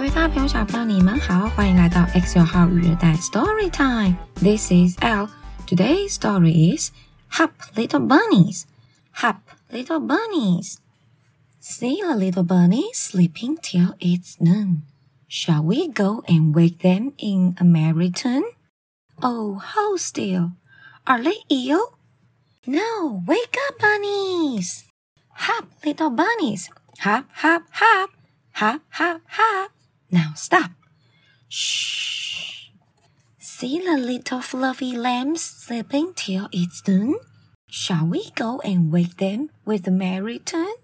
各位大朋友、小朋友，你们好，欢迎来到 X 九号育儿袋 Story Time。This is L. Today's story is Hop Little Bunnies. Hop Little Bunnies. See the little bunnies sleeping till it's noon. Shall we go and wake them in a merry tune? Oh, hold still. Are they ill? No, wake up, bunnies. Hop, little bunnies. Hop, hop, hop. Hop, hop, hop. Now stop. Shh. See the little fluffy lambs sleeping till it's noon? Shall we go and wake them with a merry tune?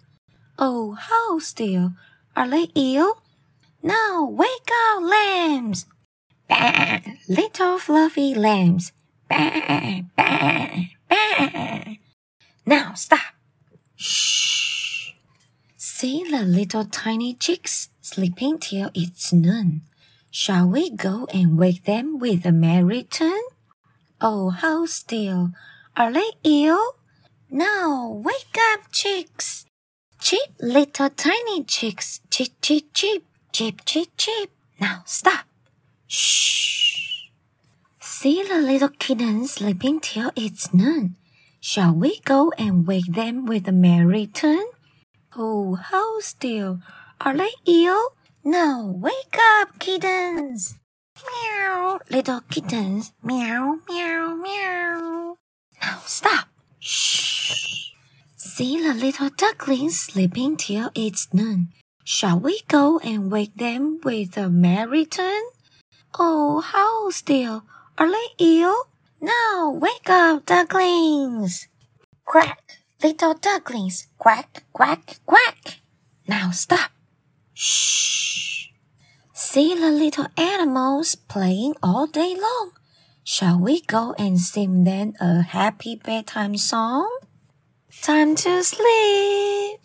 Oh, how still. Are they ill? No, wake up, lambs. Bah, little fluffy lambs. Bah, bah, bah. Now stop. Shh. See the little tiny chicks sleeping till it's noon. Shall we go and wake them with a merry tune? Oh, how still. Are they ill? Now wake up, chicks. Cheep, little tiny chicks. Cheep, cheep, cheep, cheep, cheep, cheep. Now stop. Shh. See the little kittens sleeping till it's noon. Shall we go and wake them with a merry tune? Oh, how still. Are they ill? No, wake up, kittens. Meow, little kittens. Meow, meow, meow. Now stop. Shh. See the little ducklings sleeping till it's noon. Shall we go and wake them with a merry tune? Oh, how still. Are they ill? No, wake up, ducklings. Quack, little ducklings. Quack, quack, quack. Now stop. Shh. See the little animals playing all day long. Shall we go and sing them a happy bedtime song? Time to sleep.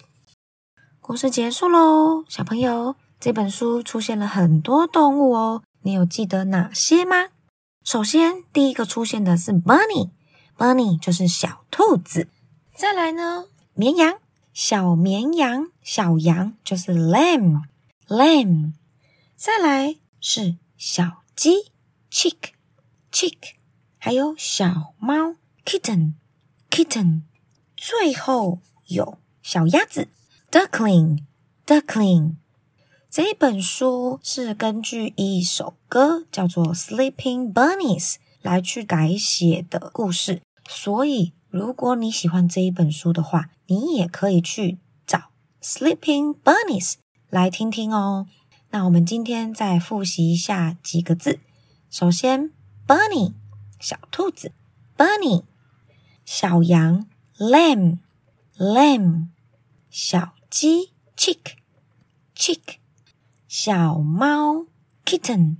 故事结束喽，小朋友，这本书出现了很多动物哦，你有记得哪些吗？首先，第一个出现的是 bunny，bunny 就是小兔子。再来呢，绵羊， 小绵羊，小羊就是 lamb，lamb。再来是小鸡，chick，chick，还有小猫，kitten，kitten。最后有小鸭子，duckling，duckling。这一本书是根据一首歌叫做《Sleeping Bunnies》来去改写的故事，所以如果你喜欢这一本书的话，你也可以去找《Sleeping Bunnies》来听听哦。那我们今天再复习一下几个字。首先，bunny 小兔子，bunny 小羊，lamb lamb 小鸡，chick chick。小猫 kitten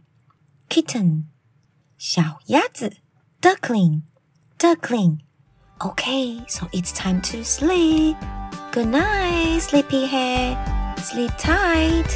kitten，小鸭子 duckling duckling。Okay, so it's time to sleep. Good night, sleepyhead. Sleep tight.